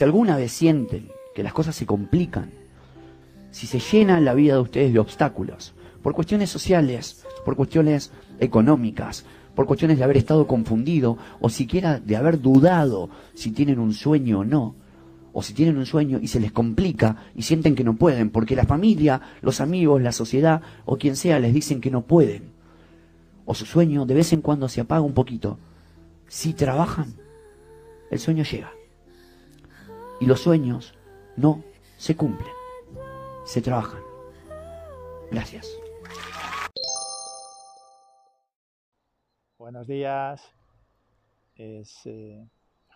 Si alguna vez sienten que las cosas se complican, si se llena la vida de ustedes de obstáculos, por cuestiones sociales, por cuestiones económicas, por cuestiones de haber estado confundido o siquiera de haber dudado si tienen un sueño o no, o si tienen un sueño y se les complica y sienten que no pueden, porque la familia, los amigos, la sociedad o quien sea les dicen que no pueden, o su sueño de vez en cuando se apaga un poquito, si trabajan, el sueño llega. Y los sueños no se cumplen, se trabajan. Gracias. Buenos días. Es eh,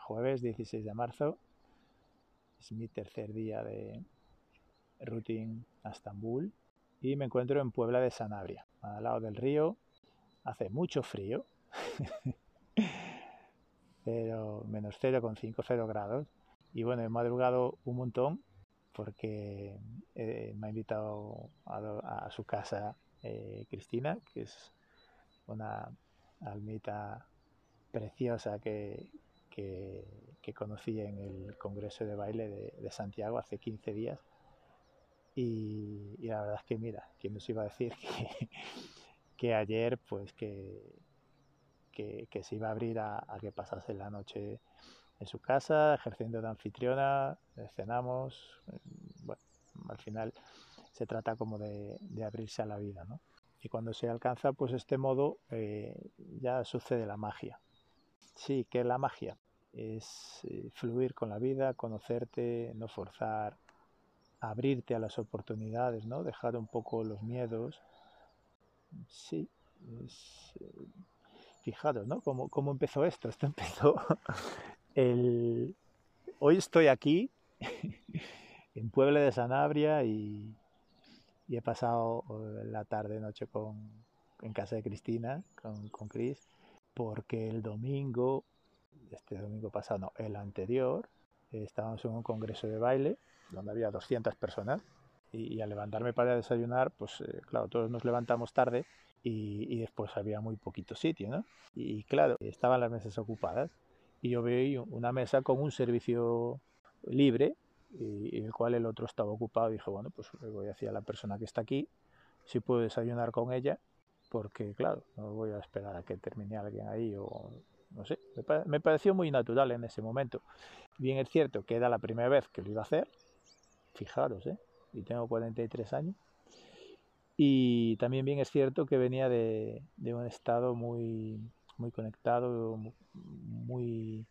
jueves 16 de marzo. Es mi tercer día de routing a Estambul y me encuentro en Puebla de Sanabria, al lado del río. Hace mucho frío, pero menos 0,5, 0 grados. Y bueno, he madrugado un montón porque eh, me ha invitado a, su casa eh, Cristina, que es una almita preciosa que, que, conocí en el Congreso de Baile de, Santiago hace 15 días. Y, la verdad es que, mira, ¿quién nos iba a decir que, ayer, pues que, que, se iba a abrir a, que pasase la noche en su casa, ejerciendo de anfitriona, cenamos, bueno, al final se trata como de, abrirse a la vida, ¿no? y cuando se alcanza pues este modo eh, ya sucede la magia. Sí, que la magia es eh, fluir con la vida, conocerte, no forzar, abrirte a las oportunidades, ¿no? Dejar un poco los miedos. Sí, es, eh, fijaros, ¿no? ¿Cómo, ¿Cómo, empezó esto? Esto empezó Hoy estoy aquí en Puebla de Sanabria y, y he pasado eh, la tarde noche con, en casa de Cristina, con, con Chris, porque el domingo, este domingo pasado, no, el anterior, estábamos en un congreso de baile donde había 200 personas y, al levantarme para desayunar, pues eh, claro, todos nos levantamos tarde y, y, después había muy poquito sitio, ¿no? Y claro, estaban las mesas ocupadas y yo veo una mesa con un servicio libre y, el cual el otro estaba ocupado. Y dije, bueno, pues voy a decir a la persona que está aquí si puedo desayunar con ella, porque claro, no voy a esperar a que termine alguien ahí o no sé. Me, pareció muy natural en ese momento. Bien es cierto que era la primera vez que lo iba a hacer, fijaros, ¿eh? y tengo 43 años. Y también bien es cierto que venía de, de un estado muy, muy conectado, muy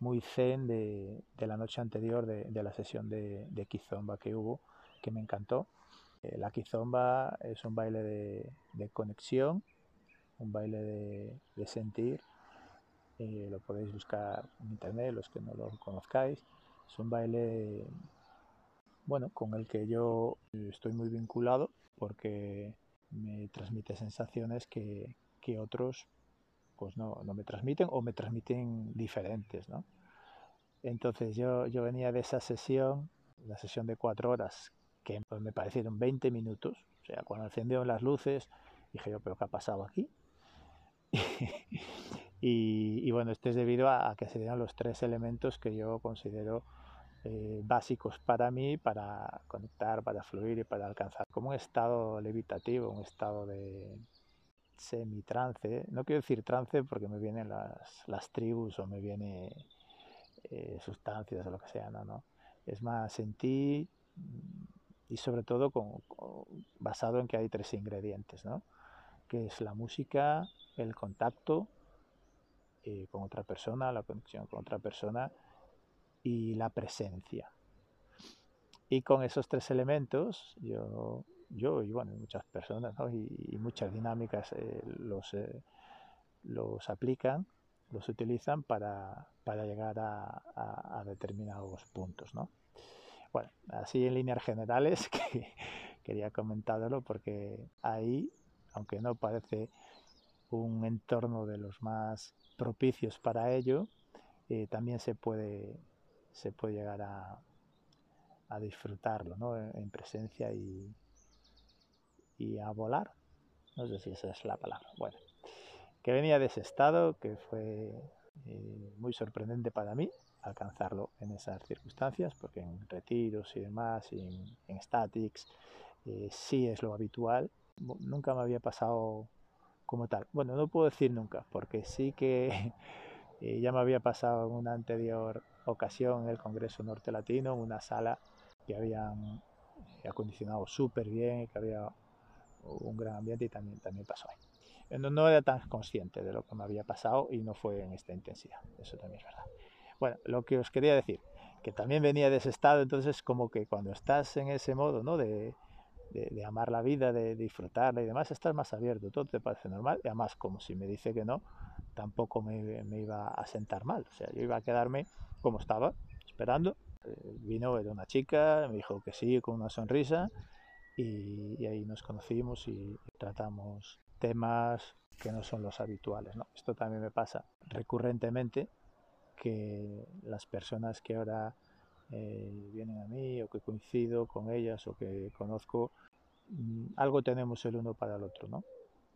muy zen de, la noche anterior de, la sesión de, de, Kizomba que hubo, que me encantó. Eh, la Kizomba es un baile de, conexión, un baile de, sentir. Eh, lo podéis buscar en internet, los que no lo conozcáis. Es un baile bueno, con el que yo estoy muy vinculado porque me transmite sensaciones que, que otros pues no, no me transmiten o me transmiten diferentes, ¿no? Entonces yo, yo venía de esa sesión, la sesión de cuatro horas, que pues, me parecieron 20 minutos, o sea, cuando encendieron las luces, dije yo, pero ¿qué ha pasado aquí? y, bueno, esto es debido a, que se dieron los tres elementos que yo considero eh, básicos para mí, para conectar, para fluir y para alcanzar como un estado levitativo, un estado de, semi-trance, no quiero decir trance porque me vienen las, las tribus o me viene eh, sustancias o lo que sea, no, no. Es más en ti y sobre todo con, basado en que hay tres ingredientes, ¿no? Que es la música, el contacto eh, con otra persona, la conexión con otra persona y la presencia. Y con esos tres elementos, yo yo y bueno, muchas personas y, muchas dinámicas eh, los, eh, los aplican, los utilizan para, para llegar a, determinados puntos. ¿no? Bueno, así en líneas generales que quería comentarlo porque ahí, aunque no parece un entorno de los más propicios para ello, eh, también se puede, se puede llegar a, a disfrutarlo ¿no? en presencia y, y a volar. No sé si esa es la palabra. Bueno, que venía de ese estado, que fue eh, muy sorprendente para mí, alcanzarlo en esas circunstancias, porque en retiros y demás, y en, statics, eh, sí es lo habitual. Nunca me había pasado como tal. Bueno, no puedo decir nunca, porque sí que eh, ya me había pasado en una anterior ocasión en el Congreso Norte Latino, en una sala que habían eh, acondicionado súper bien, que había un gran ambiente y también, también pasó ahí. No, no, era tan consciente de lo que me había pasado y no fue en esta intensidad, eso también es verdad. Bueno, lo que os quería decir, que también venía de ese estado, entonces como que cuando estás en ese modo, ¿no? De, de, amar la vida, de, disfrutarla y demás, estás más abierto, todo te parece normal y además como si me dice que no, tampoco me, me iba a sentar mal, o sea, yo iba a quedarme como estaba, esperando. Eh, vino, era una chica, me dijo que sí, con una sonrisa y, y ahí nos conocimos y tratamos temas que no son los habituales. ¿no? Esto también me pasa recurrentemente que las personas que ahora eh, vienen a mí o que coincido con ellas o que conozco, mm, algo tenemos el uno para el otro, ¿no?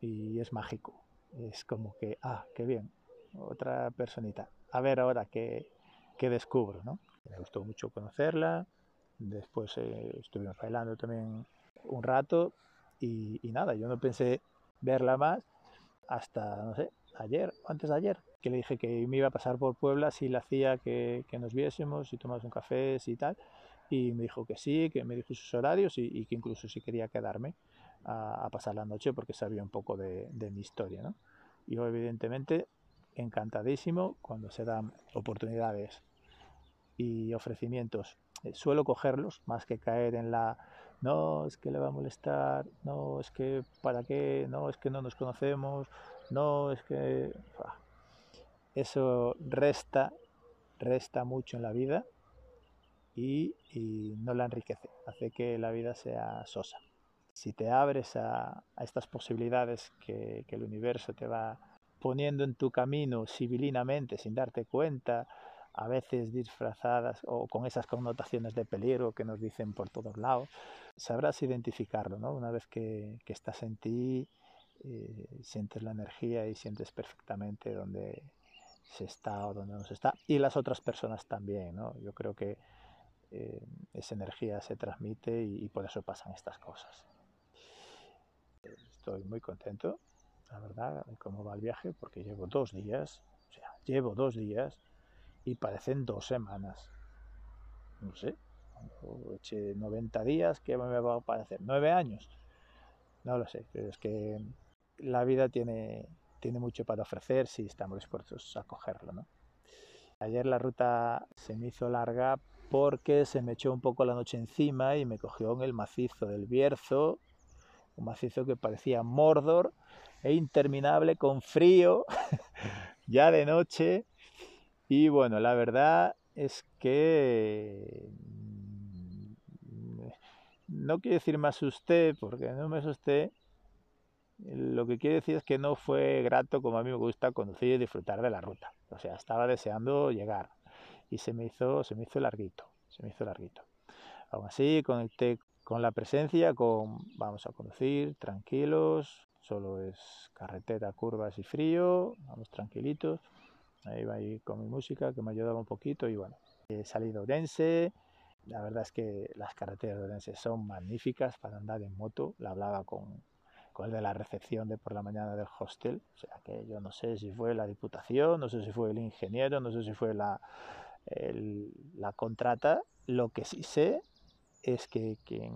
Y es mágico. Es como que, ah, qué bien, otra personita. A ver ahora qué, qué descubro, ¿no? Me gustó mucho conocerla. Después eh, estuvimos bailando también un rato y, nada, yo no pensé verla más hasta, no sé, ayer, antes de ayer, que le dije que me iba a pasar por Puebla si le hacía que, que nos viésemos y tomamos un café y tal. Y me dijo que sí, que me dijo sus horarios y, que incluso si quería quedarme a, pasar la noche porque sabía un poco de, de mi historia. ¿no? Yo evidentemente encantadísimo cuando se dan oportunidades y ofrecimientos. Eh, suelo cogerlos más que caer en la no, es que le va a molestar, no, es que para qué, no, es que no nos conocemos, no, es que eso resta, resta mucho en la vida y, no la enriquece, hace que la vida sea sosa. Si te abres a, estas posibilidades que, el universo te va poniendo en tu camino civilinamente, sin darte cuenta, a veces disfrazadas o con esas connotaciones de peligro que nos dicen por todos lados, sabrás identificarlo, ¿no? Una vez que, que estás en ti, eh, sientes la energía y sientes perfectamente dónde se está o dónde no se está. Y las otras personas también, ¿no? Yo creo que eh, esa energía se transmite y, por eso pasan estas cosas. Estoy muy contento, la verdad, de cómo va el viaje, porque llevo dos días, o sea, llevo dos días y parecen dos semanas. No sé, eché 90 días, ¿qué me va a parecer? ¿Nueve años? No lo sé, pero es que la vida tiene, tiene mucho para ofrecer si estamos dispuestos a cogerlo. ¿no? Ayer la ruta se me hizo larga porque se me echó un poco la noche encima y me cogió en el macizo del Bierzo, un macizo que parecía Mordor e interminable con frío, ya de noche. Y bueno, la verdad es que mm, no quiero decir me asusté, porque no me asusté, lo que quiere decir es que no fue grato como a mí me gusta conducir y disfrutar de la ruta. O sea, estaba deseando llegar y se me hizo, se me hizo larguito, se me hizo larguito. Aún así, conecté con la presencia, con vamos a conducir tranquilos, solo es carretera, curvas y frío, vamos tranquilitos. Va ahí con mi música que me ayudaba un poquito y bueno, he salido dense. La verdad es que las carreteras de Orense son magníficas para andar en moto. La hablaba con, con el de la recepción de por la mañana del hostel. O sea que yo no sé si fue la diputación, no sé si fue el ingeniero, no sé si fue la, la contrata. Lo que sí sé es que quien,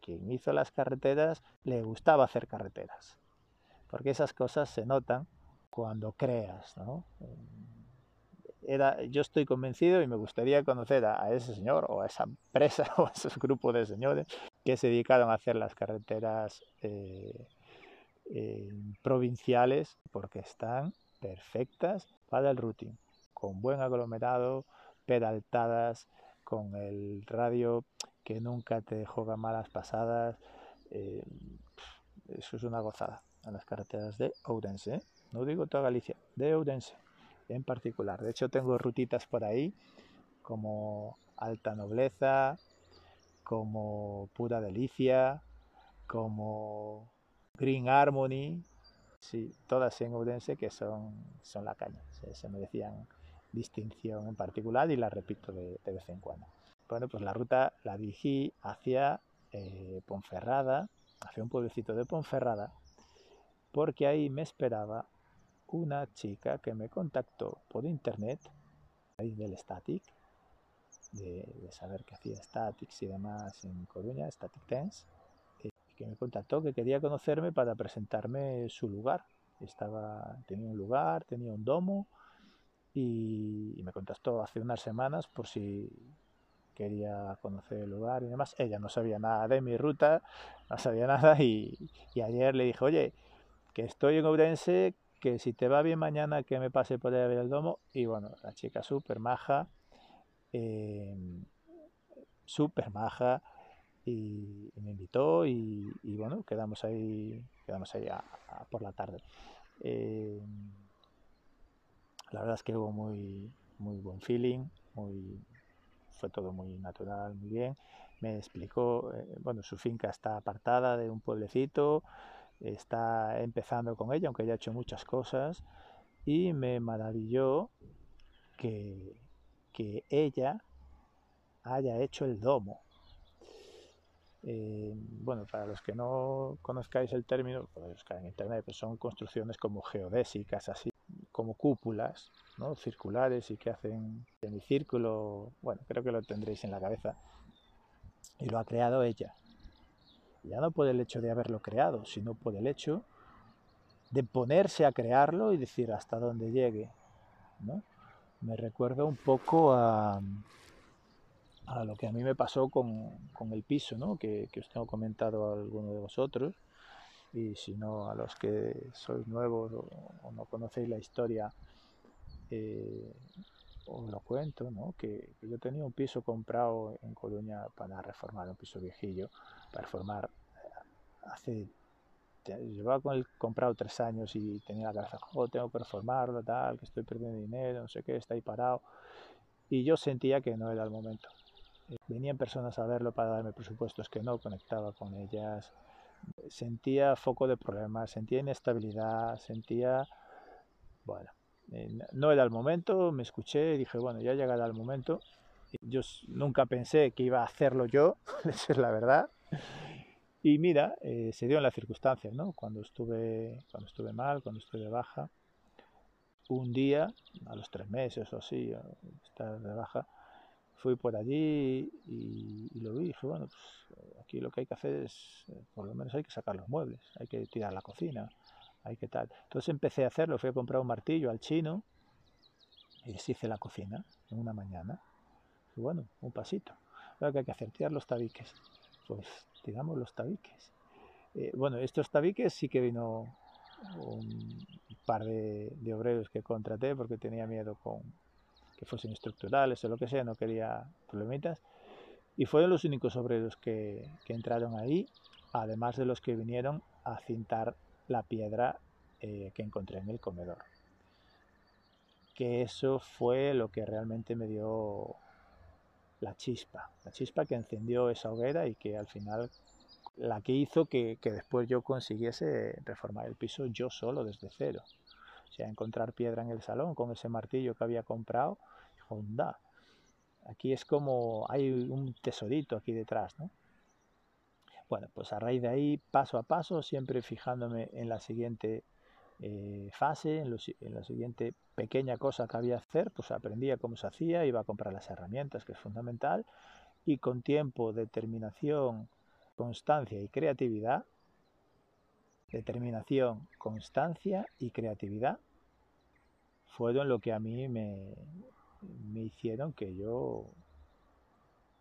quien hizo las carreteras le gustaba hacer carreteras. Porque esas cosas se notan cuando creas, ¿no? Era, yo estoy convencido y me gustaría conocer a, ese señor o a esa empresa o a ese grupo de señores que se dedicaron a hacer las carreteras eh, eh, provinciales porque están perfectas para el routing, con buen aglomerado, pedaltadas, con el radio que nunca te juega malas pasadas. Eh, eso es una gozada en las carreteras de Ourense, no digo toda Galicia, de Ourense en particular. De hecho, tengo rutitas por ahí como Alta Nobleza, como Pura Delicia, como Green Harmony, sí, todas en Udense que son, son la caña, se, merecían distinción en particular y la repito de, vez en cuando. Bueno, pues la ruta la dirigí hacia eh, Ponferrada, hacia un pueblecito de Ponferrada, porque ahí me esperaba una chica que me contactó por internet, del Static, de, saber que hacía Statics y demás en Coruña, Static Tense, eh, que me contactó que quería conocerme para presentarme su lugar. Estaba, tenía un lugar, tenía un domo y, me contactó hace unas semanas por si quería conocer el lugar y demás. Ella no sabía nada de mi ruta, no sabía nada y, ayer le dije, oye, que estoy en Ourense, que si te va bien mañana que me pase por ahí a ver el domo. Y bueno, la chica súper maja, eh, súper maja y, me invitó y, bueno, quedamos ahí, quedamos ahí por la tarde. Eh, la verdad es que hubo muy, muy buen feeling, muy, fue todo muy natural, muy bien. Me explicó, eh, bueno, su finca está apartada de un pueblecito, está empezando con ella, aunque ya ha hecho muchas cosas, y me maravilló que, que ella haya hecho el domo. Eh, bueno, para los que no conozcáis el término, buscar en internet, pues son construcciones como geodésicas, así como cúpulas, ¿no? circulares y que hacen semicírculo. Bueno, creo que lo tendréis en la cabeza. Y lo ha creado ella. Ya no por el hecho de haberlo creado, sino por el hecho de ponerse a crearlo y decir hasta dónde llegue. ¿no? Me recuerda un poco a, a lo que a mí me pasó con, con el piso, ¿no? que, que, os tengo comentado a alguno de vosotros, y si no, a los que sois nuevos o, no conocéis la historia, eh, os lo cuento, ¿no? que, que, yo tenía un piso comprado en Coruña para reformar, un piso viejillo, para reformar eh, hace llevaba con el comprado tres años y tenía la cabeza, oh, tengo que reformarlo, tal, que estoy perdiendo dinero, no sé qué, está ahí parado. Y yo sentía que no era el momento. Venían personas a verlo para darme presupuestos que no conectaba con ellas. Sentía foco de problemas, sentía inestabilidad, sentía... Bueno, eh, no era el momento, me escuché y dije, bueno, ya llegará el momento. Yo nunca pensé que iba a hacerlo yo, esa es la verdad. Y mira, eh, se dio en las circunstancias, ¿no? Cuando estuve, cuando estuve mal, cuando estuve de baja, un día, a los tres meses o así, estar de baja, fui por allí y, lo vi y dije, bueno, pues eh, aquí lo que hay que hacer es, eh, por lo menos hay que sacar los muebles, hay que tirar la cocina, que tal. Entonces empecé a hacerlo, fui a comprar un martillo al chino y les hice la cocina en una mañana. Bueno, un pasito. Lo que hay que hacer, tirar los tabiques. Pues tiramos los tabiques. Eh, bueno, estos tabiques sí que vino un par de obreros que contraté porque tenía miedo con, que fuesen estructurales o lo que sea, no quería problemitas. Y fueron los únicos obreros que, entraron ahí, además de los que vinieron a cintar la piedra eh, que encontré en el comedor. Que eso fue lo que realmente me dio la chispa, la chispa que encendió esa hoguera y que al final la que hizo que, que después yo consiguiese reformar el piso yo solo desde cero sea, encontrar piedra en el salón con ese martillo que había comprado, onda, aquí es como hay un tesorito aquí detrás, ¿no? Bueno, pues a raíz de ahí, paso a paso, siempre fijándome en la siguiente eh, fase, en, en, la siguiente pequeña cosa que había que hacer, pues aprendía cómo se hacía, iba a comprar las herramientas, que es fundamental, y con tiempo, determinación, constancia y creatividad, determinación, constancia y creatividad fueron lo que a mí me, me hicieron que yo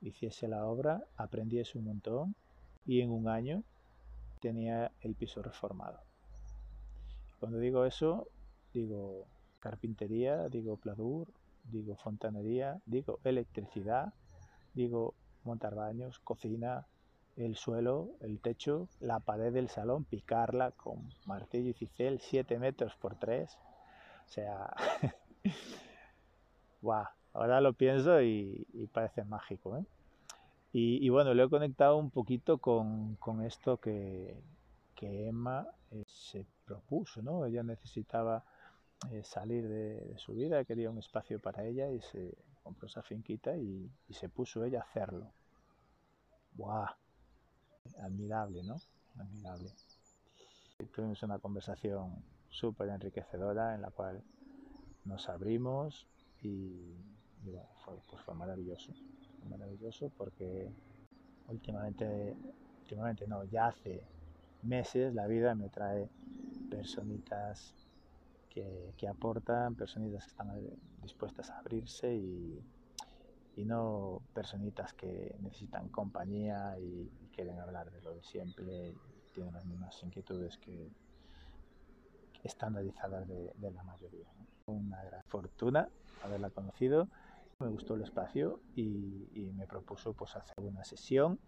hiciese la obra, aprendiese un montón y en un año tenía el piso reformado. Cuando digo eso, digo carpintería, digo pladur, digo fontanería, digo electricidad, digo montar baños, cocina, el suelo, el techo, la pared del salón, picarla con martillo y cicel 7 metros por 3. O sea, guau, ahora lo pienso y, parece mágico. ¿eh? Y, bueno, lo he conectado un poquito con, esto que, Emma eh, se propuso, ¿no? Ella necesitaba eh, salir de, su vida, quería un espacio para ella y se compró esa finquita y, se puso ella a hacerlo. ¡Buah! Admirable, ¿no? Admirable. tuvimos una conversación súper enriquecedora en la cual nos abrimos y, bueno, fue, pues fue maravilloso. Maravilloso porque últimamente, últimamente no, ya hace meses la vida me trae personitas que, aportan, personitas que están dispuestas a abrirse y, no personitas que necesitan compañía y, quieren hablar de lo de siempre y tienen las mismas inquietudes que, estandarizadas de, la mayoría. Una gran fortuna haberla conocido, me gustó el espacio y, me propuso pues hacer una sesión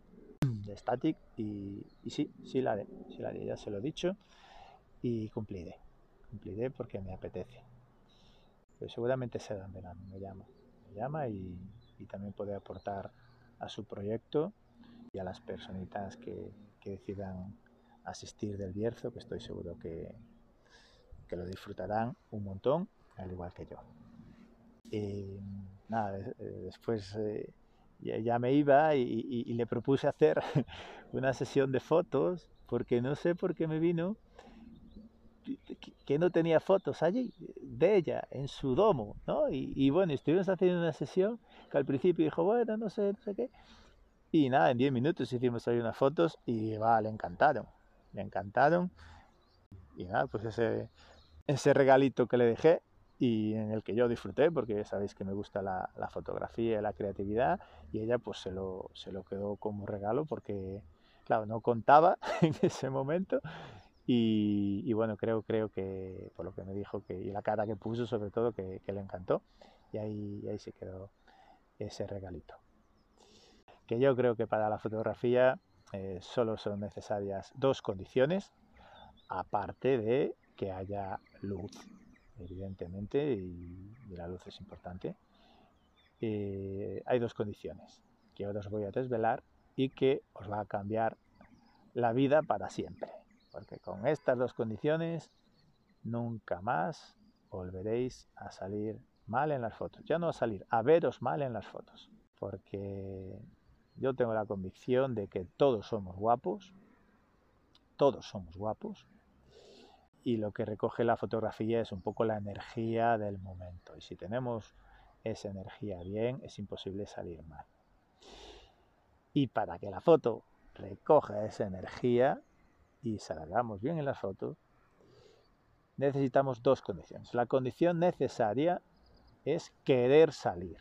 de Static y, sí, sí la haré, sí la ya se lo he dicho y cumpliré cumpliré porque me apetece. Pero seguramente será en verano, me llama. Me llama y, también puede aportar a su proyecto y a las personitas que, decidan asistir del Bierzo, que estoy seguro que, que lo disfrutarán un montón, al igual que yo. Y nada, eh, después eh, ya, me iba y, y, le propuse hacer una sesión de fotos, porque no sé por qué me vino que no tenía fotos allí de ella en su domo, ¿no? Y, bueno, estuvimos haciendo una sesión que al principio dijo, bueno, no sé, no sé qué. Y nada, en 10 minutos hicimos ahí unas fotos y va, le encantaron, le encantaron. Y nada, pues ese, ese regalito que le dejé y en el que yo disfruté, porque sabéis que me gusta la, la fotografía y la creatividad, y ella pues se lo, se lo quedó como regalo porque, claro, no contaba en ese momento y, bueno, creo, creo que por lo que me dijo que, y la cara que puso sobre todo que, le encantó y ahí, ahí se quedó ese regalito. Que yo creo que para la fotografía eh, solo son necesarias dos condiciones, aparte de que haya luz, evidentemente, y, la luz es importante. Eh, hay dos condiciones que ahora os voy a desvelar y que os va a cambiar la vida para siempre porque con estas dos condiciones nunca más volveréis a salir mal en las fotos. Ya no a salir, a veros mal en las fotos, porque yo tengo la convicción de que todos somos guapos, todos somos guapos, y lo que recoge la fotografía es un poco la energía del momento. Y si tenemos esa energía bien, es imposible salir mal. Y para que la foto recoja esa energía, y salgamos bien en las fotos, necesitamos dos condiciones. La condición necesaria es querer salir.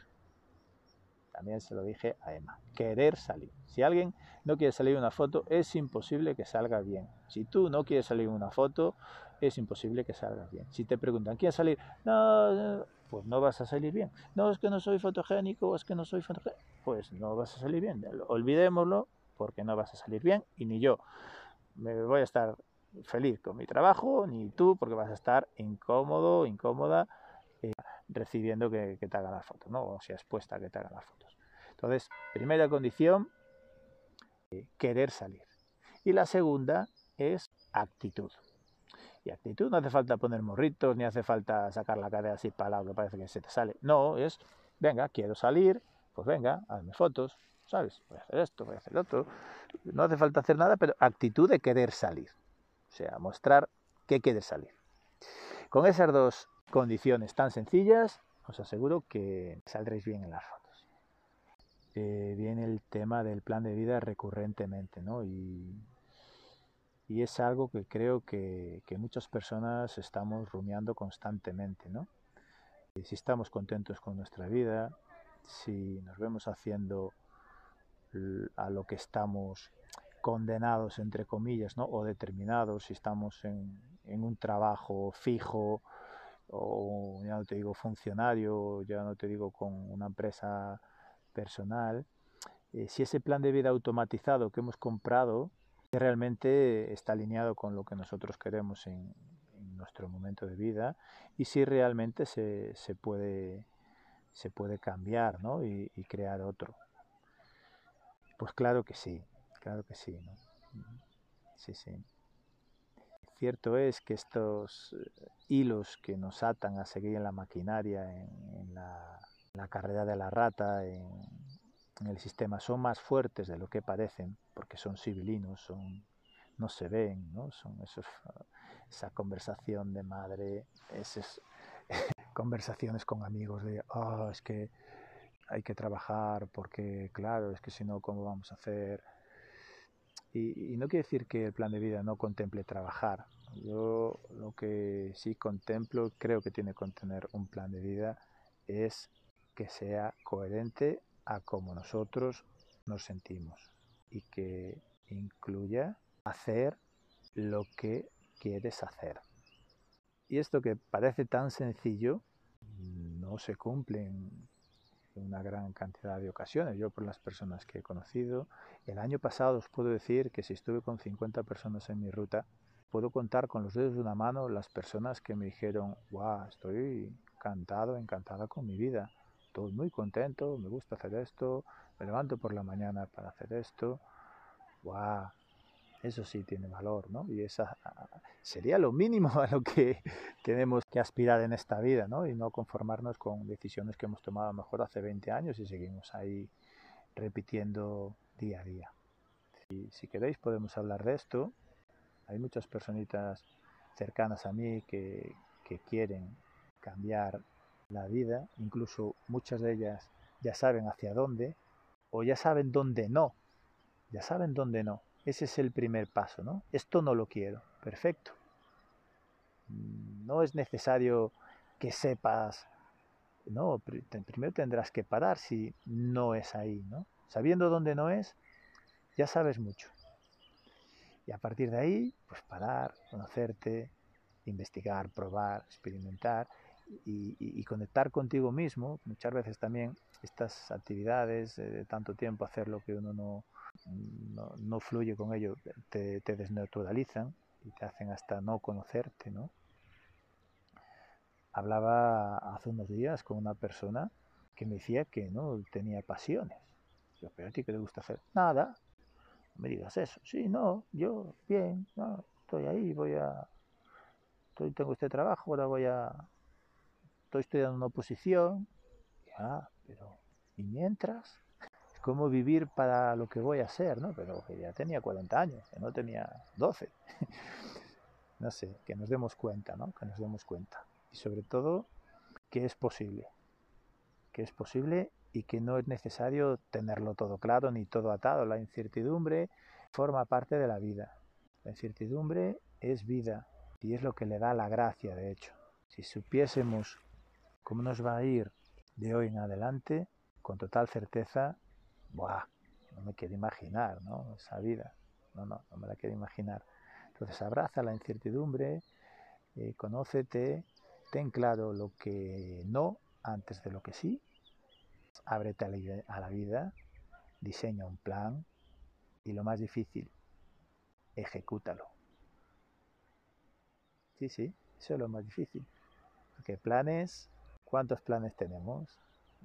También se lo dije a Emma, querer salir. Si alguien no quiere salir una foto, es imposible que salga bien. Si tú no quieres salir una foto, es imposible que salga bien. Si te preguntan, ¿quieres salir? No, pues no vas a salir bien. No, es que no soy fotogénico, es que no soy fotogénico. Pues no vas a salir bien. Olvidémoslo porque no vas a salir bien y ni yo me voy a estar feliz con mi trabajo, ni tú, porque vas a estar incómodo, incómoda, eh, recibiendo que, te hagan las fotos, ¿no? O sea, expuesta a que te hagan las fotos. Entonces, primera condición, eh, querer salir. Y la segunda es actitud. Y actitud no hace falta poner morritos, ni hace falta sacar la cadera así para lado que parece que se te sale. No, es, venga, quiero salir, pues venga, hazme fotos, ¿sabes? Voy a hacer esto, voy a hacer otro. No hace falta hacer nada, pero actitud de querer salir. O sea, mostrar que quieres salir. Con esas dos condiciones tan sencillas, os aseguro que saldréis bien en las fotos. Eh, viene el tema del plan de vida recurrentemente, ¿no? Y, es algo que creo que, que, muchas personas estamos rumiando constantemente, ¿no? Si estamos contentos con nuestra vida, si nos vemos haciendo a lo que estamos condenados, entre comillas, ¿no? o determinados, si estamos en, un trabajo fijo, o ya no te digo funcionario, ya no te digo con una empresa personal, eh, si ese plan de vida automatizado que hemos comprado realmente está alineado con lo que nosotros queremos en, nuestro momento de vida y si realmente se, puede, se puede cambiar ¿no? y crear otro. Pues claro que sí, claro que sí. Sí, sí. cierto es que estos eh, hilos que nos atan a seguir en la maquinaria, en, la, carrera de la rata, en, el sistema, son más fuertes de lo que parecen, porque son civilinos, son, no se ven, ¿no? Son esos, esa conversación de madre, esas conversaciones con amigos de, oh, es que hay que trabajar porque, claro, es que si no, ¿cómo vamos a hacer? Y, no quiere decir que el plan de vida no contemple trabajar. Yo lo que sí contemplo, creo que tiene que contener un plan de vida, es que sea coherente a cómo nosotros nos sentimos y que incluya hacer lo que quieres hacer. Y esto que parece tan sencillo no se cumple en una gran cantidad de ocasiones. Yo por las personas que he conocido, el año pasado os puedo decir que si estuve con 50 personas en mi ruta, puedo contar con los dedos de una mano las personas que me dijeron, wow, estoy encantado, encantada con mi vida, estoy muy contento, me gusta hacer esto, me levanto por la mañana para hacer esto, wow, eso sí tiene valor, ¿no? Y esa sería lo mínimo a lo que tenemos que aspirar en esta vida, ¿no? Y no conformarnos con decisiones que hemos tomado mejor hace 20 años y seguimos ahí repitiendo día a día. Y si queréis podemos hablar de esto. Hay muchas personitas cercanas a mí que, que quieren cambiar la vida, incluso muchas de ellas ya saben hacia dónde o ya saben dónde no, ya saben dónde no ese es el primer paso, ¿no? Esto no lo quiero. Perfecto. No es necesario que sepas, no, primero tendrás que parar si no es ahí, ¿no? Sabiendo dónde no es, ya sabes mucho. Y a partir de ahí, pues parar, conocerte, investigar, probar, experimentar y, conectar contigo mismo. Muchas veces también estas actividades de tanto tiempo, hacer lo que uno no, no, fluye con ello, te, desnaturalizan y te hacen hasta no conocerte, ¿no? Hablaba hace unos días con una persona que me decía que no tenía pasiones. Yo, pero a ti qué te gusta hacer? Nada. No me digas eso. Sí, no, yo bien, no, estoy ahí, voy a estoy, tengo este trabajo, ahora voy a estoy estudiando una oposición. Ya, pero ¿y mientras? cómo vivir para lo que voy a hacer, ¿no? Pero ya tenía 40 años, no tenía 12. no sé, que nos demos cuenta, ¿no? Que nos demos cuenta. Y sobre todo, que es posible. Que es posible y que no es necesario tenerlo todo claro ni todo atado. La incertidumbre forma parte de la vida. La incertidumbre es vida y es lo que le da la gracia, de hecho. Si supiésemos cómo nos va a ir de hoy en adelante, con total certeza Buah, no me quiero imaginar, ¿no? Esa vida. No, no, no me la quiero imaginar. Entonces abraza la incertidumbre, eh, conócete, ten claro lo que no antes de lo que sí, ábrete a la vida, diseña un plan y lo más difícil, ejecútalo. Sí, sí, eso es lo más difícil. Porque planes, ¿cuántos planes tenemos?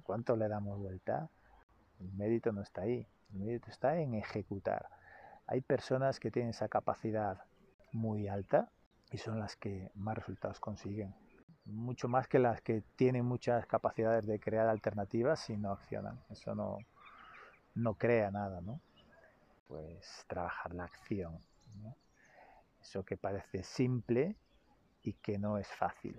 ¿Cuánto le damos vuelta? El mérito no está ahí, el mérito está en ejecutar. Hay personas que tienen esa capacidad muy alta y son las que más resultados consiguen. Mucho más que las que tienen muchas capacidades de crear alternativas y no accionan. Eso no, no crea nada, ¿no? Pues trabajar la acción. Eso que parece simple y que no es fácil.